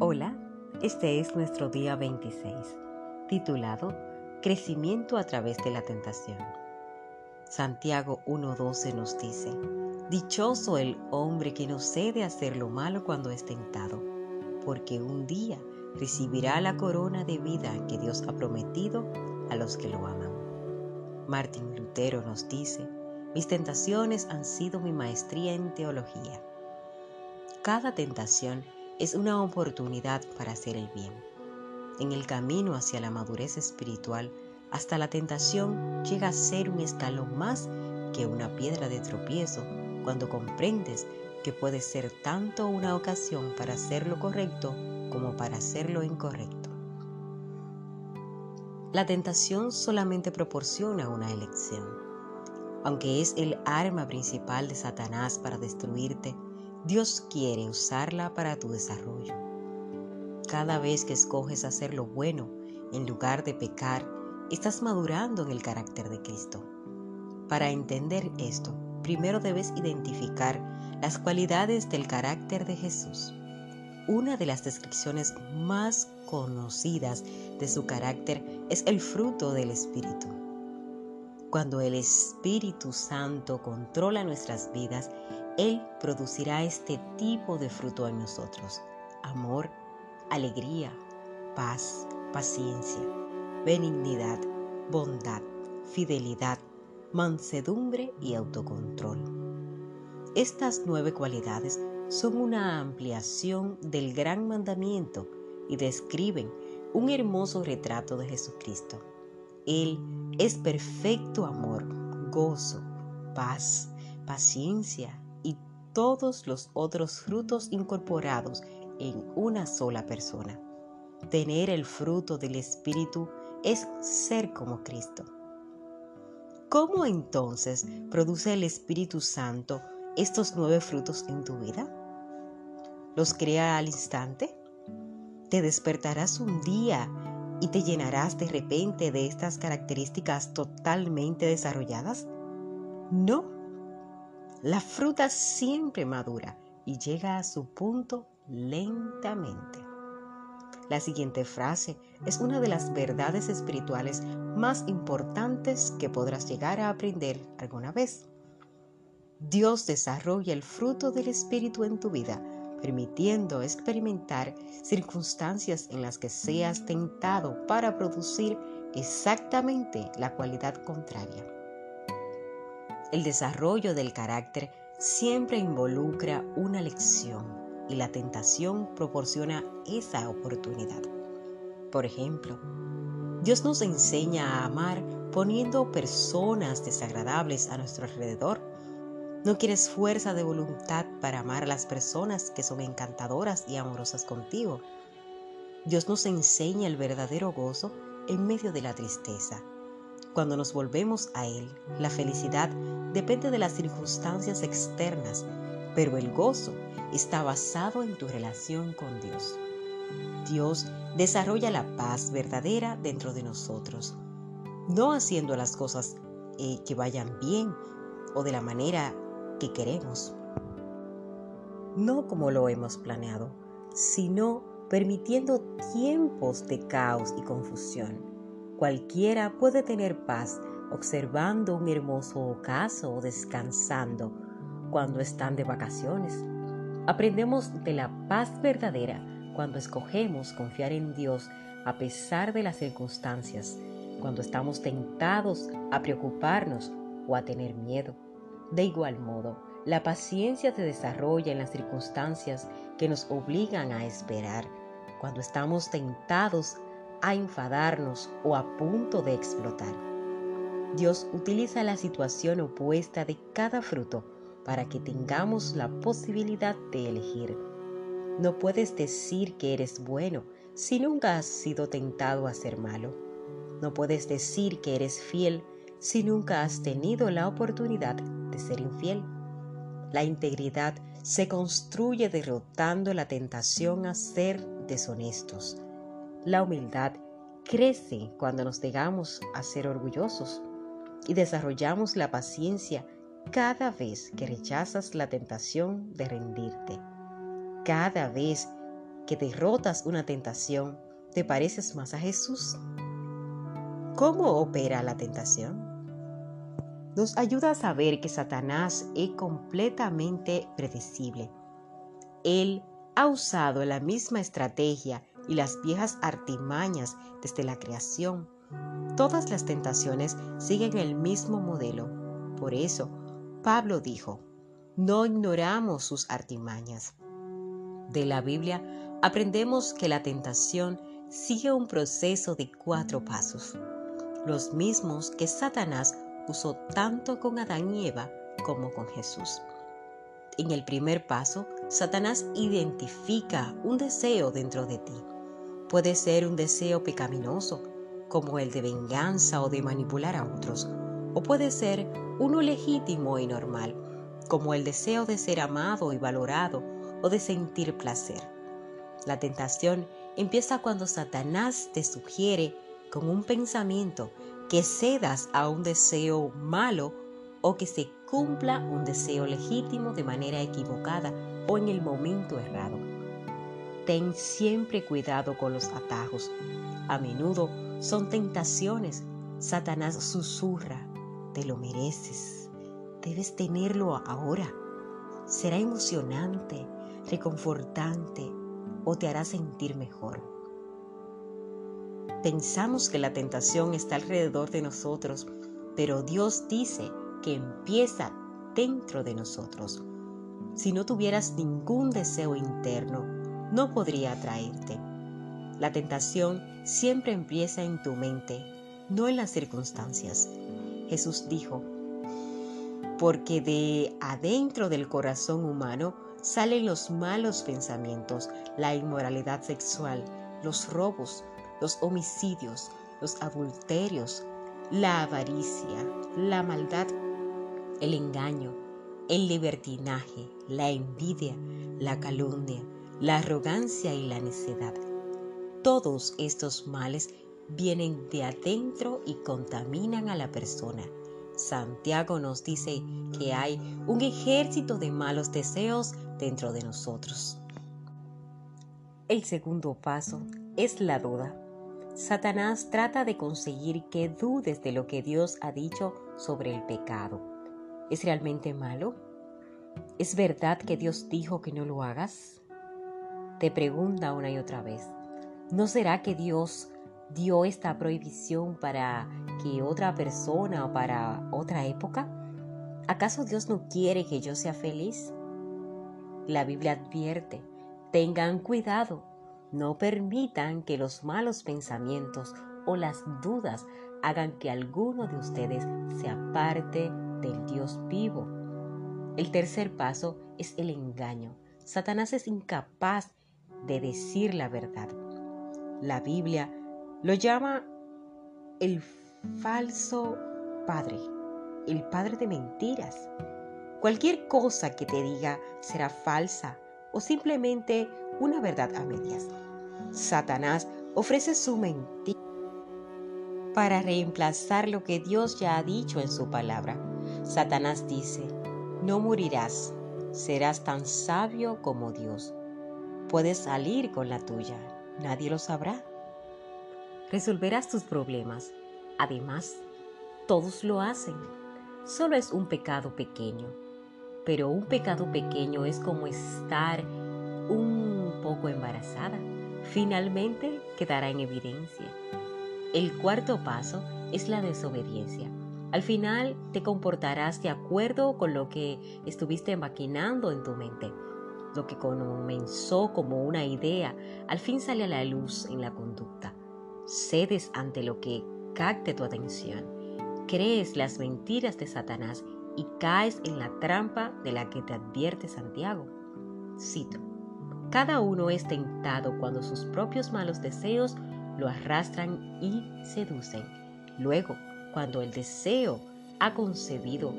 Hola, este es nuestro día 26, titulado Crecimiento a través de la tentación. Santiago 1.12 nos dice, Dichoso el hombre que no cede a hacer lo malo cuando es tentado, porque un día recibirá la corona de vida que Dios ha prometido a los que lo aman. Martín Lutero nos dice, mis tentaciones han sido mi maestría en teología. Cada tentación es una oportunidad para hacer el bien. En el camino hacia la madurez espiritual, hasta la tentación llega a ser un escalón más que una piedra de tropiezo cuando comprendes que puede ser tanto una ocasión para hacer lo correcto como para hacer lo incorrecto. La tentación solamente proporciona una elección. Aunque es el arma principal de Satanás para destruirte, Dios quiere usarla para tu desarrollo. Cada vez que escoges hacer lo bueno en lugar de pecar, estás madurando en el carácter de Cristo. Para entender esto, primero debes identificar las cualidades del carácter de Jesús. Una de las descripciones más conocidas de su carácter es el fruto del Espíritu. Cuando el Espíritu Santo controla nuestras vidas, él producirá este tipo de fruto en nosotros. Amor, alegría, paz, paciencia, benignidad, bondad, fidelidad, mansedumbre y autocontrol. Estas nueve cualidades son una ampliación del gran mandamiento y describen un hermoso retrato de Jesucristo. Él es perfecto amor, gozo, paz, paciencia, todos los otros frutos incorporados en una sola persona. Tener el fruto del Espíritu es ser como Cristo. ¿Cómo entonces produce el Espíritu Santo estos nueve frutos en tu vida? ¿Los crea al instante? ¿Te despertarás un día y te llenarás de repente de estas características totalmente desarrolladas? No, la fruta siempre madura y llega a su punto lentamente. La siguiente frase es una de las verdades espirituales más importantes que podrás llegar a aprender alguna vez. Dios desarrolla el fruto del Espíritu en tu vida, permitiendo experimentar circunstancias en las que seas tentado para producir exactamente la cualidad contraria. El desarrollo del carácter siempre involucra una lección y la tentación proporciona esa oportunidad. Por ejemplo, Dios nos enseña a amar poniendo personas desagradables a nuestro alrededor. No quieres fuerza de voluntad para amar a las personas que son encantadoras y amorosas contigo. Dios nos enseña el verdadero gozo en medio de la tristeza cuando nos volvemos a Él, la felicidad depende de las circunstancias externas, pero el gozo está basado en tu relación con Dios. Dios desarrolla la paz verdadera dentro de nosotros, no haciendo las cosas eh, que vayan bien o de la manera que queremos, no como lo hemos planeado, sino permitiendo tiempos de caos y confusión Cualquiera puede tener paz observando un hermoso ocaso o descansando cuando están de vacaciones. Aprendemos de la paz verdadera cuando escogemos confiar en Dios a pesar de las circunstancias, cuando estamos tentados a preocuparnos o a tener miedo. De igual modo, la paciencia se desarrolla en las circunstancias que nos obligan a esperar, cuando estamos tentados a enfadarnos o a punto de explotar. Dios utiliza la situación opuesta de cada fruto para que tengamos la posibilidad de elegir. No puedes decir que eres bueno si nunca has sido tentado a ser malo. No puedes decir que eres fiel si nunca has tenido la oportunidad de ser infiel. La integridad se construye derrotando la tentación a ser deshonestos, la humildad crece cuando nos negamos a ser orgullosos y desarrollamos la paciencia cada vez que rechazas la tentación de rendirte. Cada vez que derrotas una tentación, te pareces más a Jesús. ¿Cómo opera la tentación? Nos ayuda a saber que Satanás es completamente predecible. Él ha usado la misma estrategia y las viejas artimañas desde la creación. Todas las tentaciones siguen el mismo modelo. Por eso, Pablo dijo, no ignoramos sus artimañas. De la Biblia aprendemos que la tentación sigue un proceso de cuatro pasos, los mismos que Satanás usó tanto con Adán y Eva como con Jesús. En el primer paso, Satanás identifica un deseo dentro de ti. Puede ser un deseo pecaminoso, como el de venganza o de manipular a otros, o puede ser uno legítimo y normal, como el deseo de ser amado y valorado o de sentir placer. La tentación empieza cuando Satanás te sugiere con un pensamiento que cedas a un deseo malo o que se cumpla un deseo legítimo de manera equivocada o en el momento errado. Ten siempre cuidado con los atajos. A menudo son tentaciones. Satanás susurra, te lo mereces, debes tenerlo ahora. Será emocionante, reconfortante o te hará sentir mejor. Pensamos que la tentación está alrededor de nosotros, pero Dios dice que empieza dentro de nosotros. Si no tuvieras ningún deseo interno, no podría atraerte. La tentación siempre empieza en tu mente, no en las circunstancias. Jesús dijo, porque de adentro del corazón humano salen los malos pensamientos, la inmoralidad sexual, los robos, los homicidios, los adulterios, la avaricia, la maldad, el engaño, el libertinaje, la envidia, la calumnia, la arrogancia y la necedad. Todos estos males vienen de adentro y contaminan a la persona. Santiago nos dice que hay un ejército de malos deseos dentro de nosotros. El segundo paso es la duda. Satanás trata de conseguir que dudes de lo que Dios ha dicho sobre el pecado. ¿Es realmente malo? ¿Es verdad que Dios dijo que no lo hagas? Te pregunta una y otra vez. ¿No será que Dios dio esta prohibición para que otra persona o para otra época? ¿Acaso Dios no quiere que yo sea feliz? La Biblia advierte, tengan cuidado no permitan que los malos pensamientos o las dudas hagan que alguno de ustedes se aparte del Dios vivo. El tercer paso es el engaño. Satanás es incapaz de decir la verdad. La Biblia lo llama el falso padre, el padre de mentiras. Cualquier cosa que te diga será falsa o simplemente una verdad a medias. Satanás ofrece su mentira para reemplazar lo que Dios ya ha dicho en su palabra. Satanás dice, no morirás, serás tan sabio como Dios. Puedes salir con la tuya, nadie lo sabrá. Resolverás tus problemas. Además, todos lo hacen. Solo es un pecado pequeño. Pero un pecado pequeño es como estar un poco embarazada finalmente quedará en evidencia. El cuarto paso es la desobediencia. Al final te comportarás de acuerdo con lo que estuviste maquinando en tu mente. Lo que comenzó como una idea, al fin sale a la luz en la conducta. Cedes ante lo que capte tu atención. Crees las mentiras de Satanás y caes en la trampa de la que te advierte Santiago. Cito. Cada uno es tentado cuando sus propios malos deseos lo arrastran y seducen. Luego, cuando el deseo ha concebido,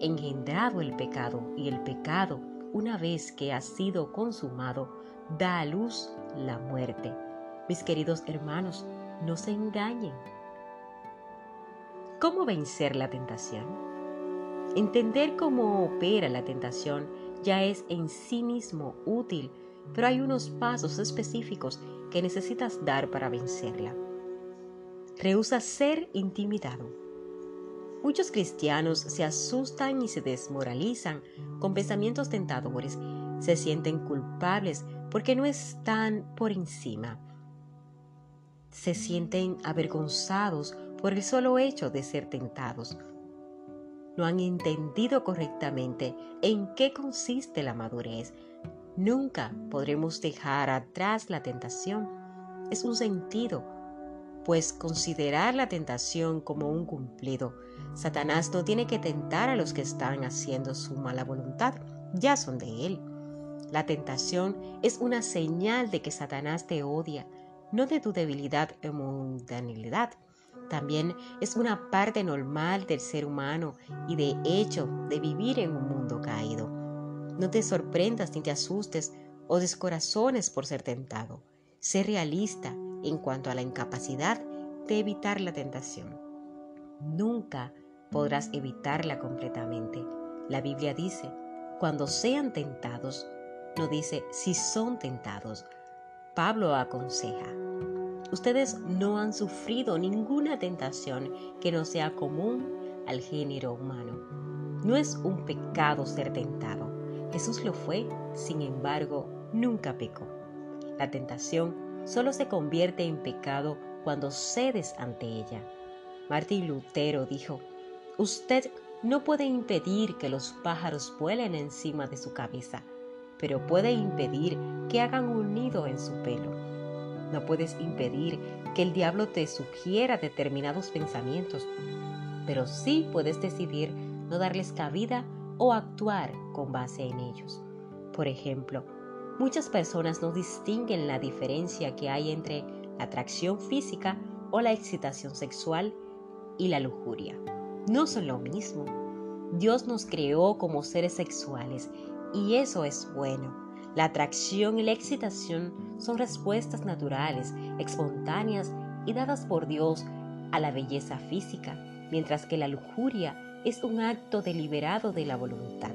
engendrado el pecado y el pecado, una vez que ha sido consumado, da a luz la muerte. Mis queridos hermanos, no se engañen. ¿Cómo vencer la tentación? Entender cómo opera la tentación ya es en sí mismo útil pero hay unos pasos específicos que necesitas dar para vencerla. Rehúsa ser intimidado. Muchos cristianos se asustan y se desmoralizan con pensamientos tentadores, se sienten culpables porque no están por encima. Se sienten avergonzados por el solo hecho de ser tentados. No han entendido correctamente en qué consiste la madurez. Nunca podremos dejar atrás la tentación. Es un sentido, pues considerar la tentación como un cumplido. Satanás no tiene que tentar a los que están haciendo su mala voluntad, ya son de él. La tentación es una señal de que Satanás te odia, no de tu debilidad o mundanilidad. También es una parte normal del ser humano y de hecho de vivir en un mundo caído. No te sorprendas ni te asustes o descorazones por ser tentado. Sé realista en cuanto a la incapacidad de evitar la tentación. Nunca podrás evitarla completamente. La Biblia dice, cuando sean tentados, no dice si son tentados. Pablo aconseja, ustedes no han sufrido ninguna tentación que no sea común al género humano. No es un pecado ser tentado. Jesús lo fue, sin embargo, nunca pecó. La tentación solo se convierte en pecado cuando cedes ante ella. Martín Lutero dijo, usted no puede impedir que los pájaros vuelen encima de su cabeza, pero puede impedir que hagan un nido en su pelo. No puedes impedir que el diablo te sugiera determinados pensamientos, pero sí puedes decidir no darles cabida o actuar con base en ellos. Por ejemplo, muchas personas no distinguen la diferencia que hay entre la atracción física o la excitación sexual y la lujuria. No son lo mismo. Dios nos creó como seres sexuales y eso es bueno. La atracción y la excitación son respuestas naturales, espontáneas y dadas por Dios a la belleza física, mientras que la lujuria es un acto deliberado de la voluntad.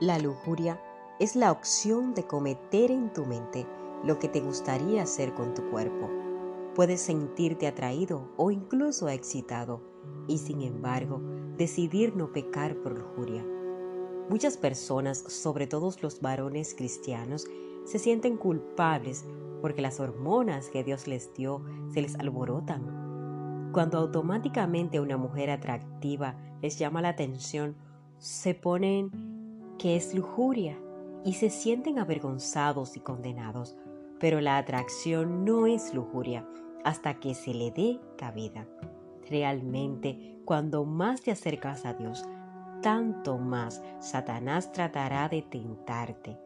La lujuria es la opción de cometer en tu mente lo que te gustaría hacer con tu cuerpo. Puedes sentirte atraído o incluso excitado y sin embargo decidir no pecar por lujuria. Muchas personas, sobre todo los varones cristianos, se sienten culpables porque las hormonas que Dios les dio se les alborotan. Cuando automáticamente una mujer atractiva les llama la atención, se ponen que es lujuria y se sienten avergonzados y condenados pero la atracción no es lujuria hasta que se le dé cabida. Realmente, cuando más te acercas a Dios, tanto más Satanás tratará de tentarte.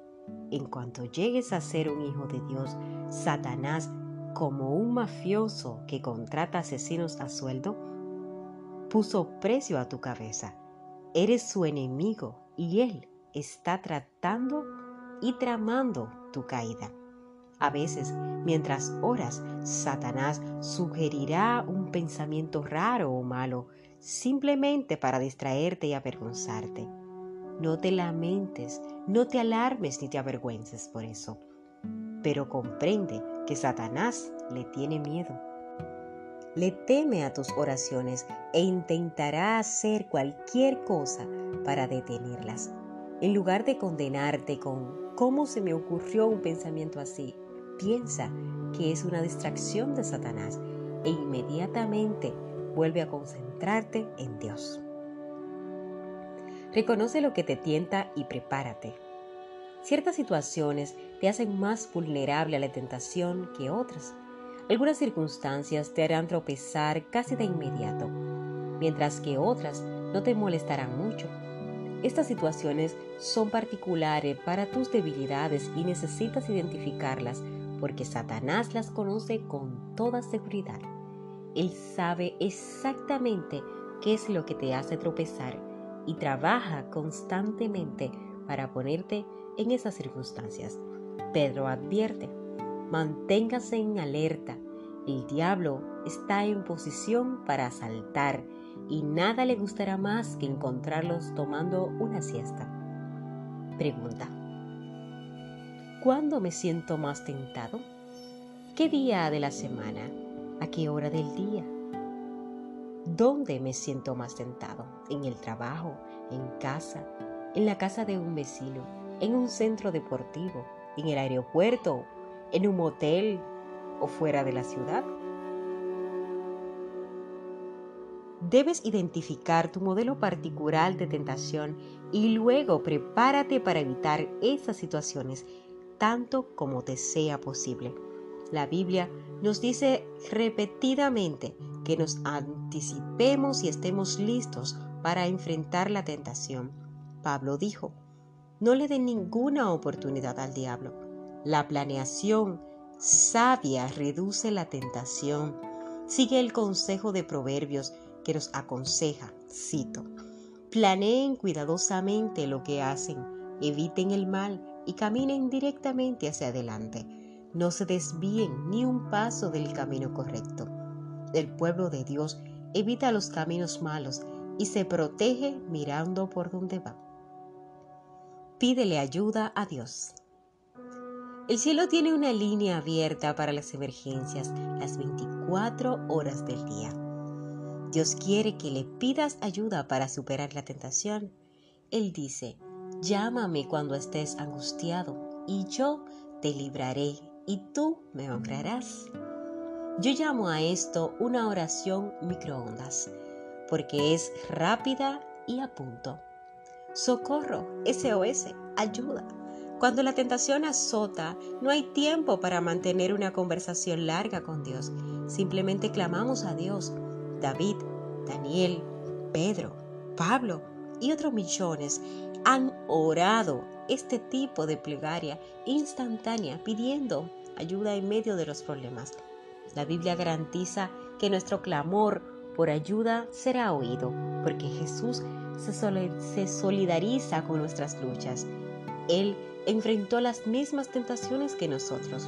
En cuanto llegues a ser un hijo de Dios, Satanás, como un mafioso que contrata asesinos a sueldo, puso precio a tu cabeza. Eres su enemigo y él está tratando y tramando tu caída. A veces, mientras oras, Satanás sugerirá un pensamiento raro o malo, simplemente para distraerte y avergonzarte. No te lamentes, no te alarmes ni te avergüences por eso, pero comprende que Satanás le tiene miedo. Le teme a tus oraciones e intentará hacer cualquier cosa para detenerlas. En lugar de condenarte con ¿cómo se me ocurrió un pensamiento así? piensa que es una distracción de Satanás e inmediatamente vuelve a concentrarte en Dios. Reconoce lo que te tienta y prepárate. Ciertas situaciones te hacen más vulnerable a la tentación que otras. Algunas circunstancias te harán tropezar casi de inmediato, mientras que otras no te molestarán mucho. Estas situaciones son particulares para tus debilidades y necesitas identificarlas porque Satanás las conoce con toda seguridad. Él sabe exactamente qué es lo que te hace tropezar y trabaja constantemente para ponerte en esas circunstancias. Pedro advierte, manténgase en alerta El diablo está en posición para asaltar y nada le gustará más que encontrarlos tomando una siesta. Pregunta. ¿Cuándo me siento más tentado? ¿Qué día de la semana? ¿A qué hora del día? ¿Dónde me siento más tentado? ¿En el trabajo? ¿En casa? ¿En la casa de un vecino? ¿En un centro deportivo? ¿En el aeropuerto? ¿En un motel? o fuera de la ciudad? Debes identificar tu modelo particular de tentación y luego prepárate para evitar esas situaciones tanto como te sea posible. La Biblia nos dice repetidamente que nos anticipemos y estemos listos para enfrentar la tentación. Pablo dijo, no le den ninguna oportunidad al diablo. La planeación, sabia reduce la tentación. Sigue el consejo de Proverbios que nos aconseja, cito, planeen cuidadosamente lo que hacen, eviten el mal y caminen directamente hacia adelante. No se desvíen ni un paso del camino correcto. El pueblo de Dios evita los caminos malos y se protege mirando por donde va. Pídele ayuda a Dios. El cielo tiene una línea abierta para las emergencias las 24 horas del día. Dios quiere que le pidas ayuda para superar la tentación. Él dice, llámame cuando estés angustiado y yo te libraré y tú me honrarás. Yo llamo a esto una oración microondas, porque es rápida y a punto. Socorro, SOS, ayuda. Cuando la tentación azota, no hay tiempo para mantener una conversación larga con Dios. Simplemente clamamos a Dios. David, Daniel, Pedro, Pablo y otros millones han orado este tipo de plegaria instantánea pidiendo ayuda en medio de los problemas. La Biblia garantiza que nuestro clamor por ayuda será oído, porque Jesús se solidariza con nuestras luchas. Él enfrentó las mismas tentaciones que nosotros.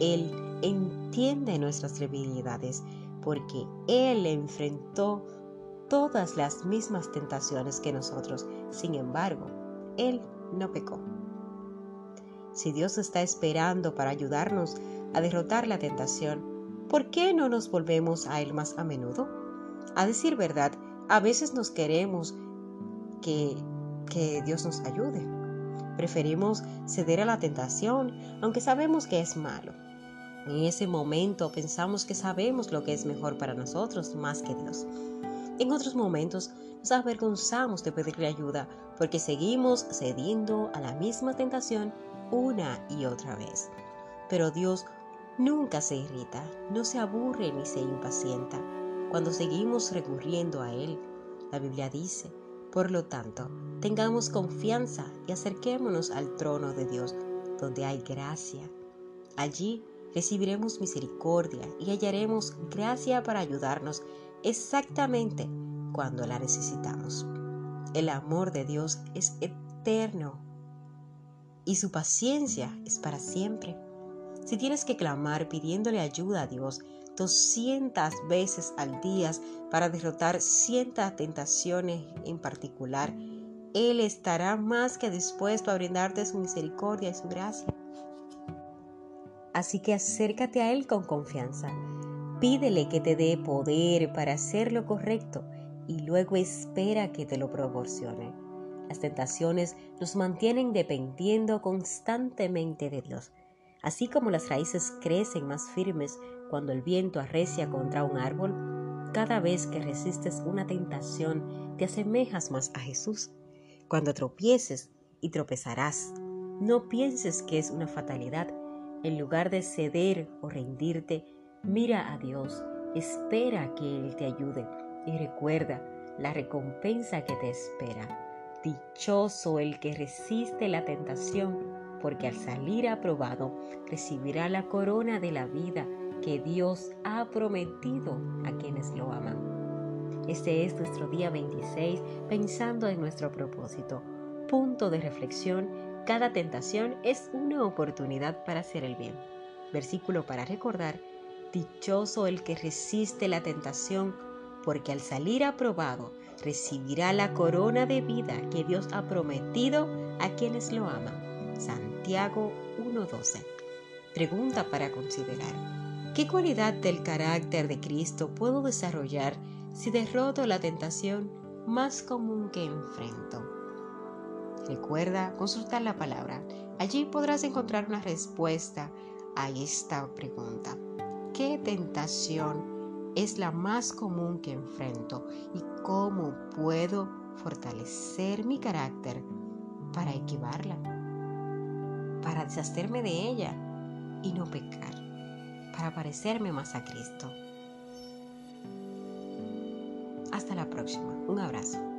Él entiende nuestras debilidades porque Él enfrentó todas las mismas tentaciones que nosotros. Sin embargo, Él no pecó. Si Dios está esperando para ayudarnos a derrotar la tentación, ¿por qué no nos volvemos a Él más a menudo? A decir verdad, a veces nos queremos que, que Dios nos ayude, Preferimos ceder a la tentación, aunque sabemos que es malo. En ese momento pensamos que sabemos lo que es mejor para nosotros más que Dios. En otros momentos nos avergonzamos de pedirle ayuda porque seguimos cediendo a la misma tentación una y otra vez. Pero Dios nunca se irrita, no se aburre ni se impacienta cuando seguimos recurriendo a Él. La Biblia dice, por lo tanto, tengamos confianza y acerquémonos al trono de Dios, donde hay gracia. Allí recibiremos misericordia y hallaremos gracia para ayudarnos exactamente cuando la necesitamos. El amor de Dios es eterno y su paciencia es para siempre. Si tienes que clamar pidiéndole ayuda a Dios 200 veces al día para derrotar ciertas tentaciones en particular, Él estará más que dispuesto a brindarte su misericordia y su gracia. Así que acércate a Él con confianza. Pídele que te dé poder para hacer lo correcto y luego espera que te lo proporcione. Las tentaciones nos mantienen dependiendo constantemente de Dios. Así como las raíces crecen más firmes cuando el viento arrecia contra un árbol, cada vez que resistes una tentación te asemejas más a Jesús. Cuando tropieces y tropezarás, no pienses que es una fatalidad. En lugar de ceder o rendirte, mira a Dios, espera que Él te ayude y recuerda la recompensa que te espera. Dichoso el que resiste la tentación porque al salir aprobado recibirá la corona de la vida que Dios ha prometido a quienes lo aman. Este es nuestro día 26 pensando en nuestro propósito. Punto de reflexión, cada tentación es una oportunidad para hacer el bien. Versículo para recordar, Dichoso el que resiste la tentación, porque al salir aprobado recibirá la corona de vida que Dios ha prometido a quienes lo aman. Santiago 1.12. Pregunta para considerar. ¿Qué cualidad del carácter de Cristo puedo desarrollar si derroto la tentación más común que enfrento? Recuerda consultar la palabra. Allí podrás encontrar una respuesta a esta pregunta. ¿Qué tentación es la más común que enfrento y cómo puedo fortalecer mi carácter para esquivarla, para deshacerme de ella y no pecar, para parecerme más a Cristo? Hasta la próxima. Un abrazo.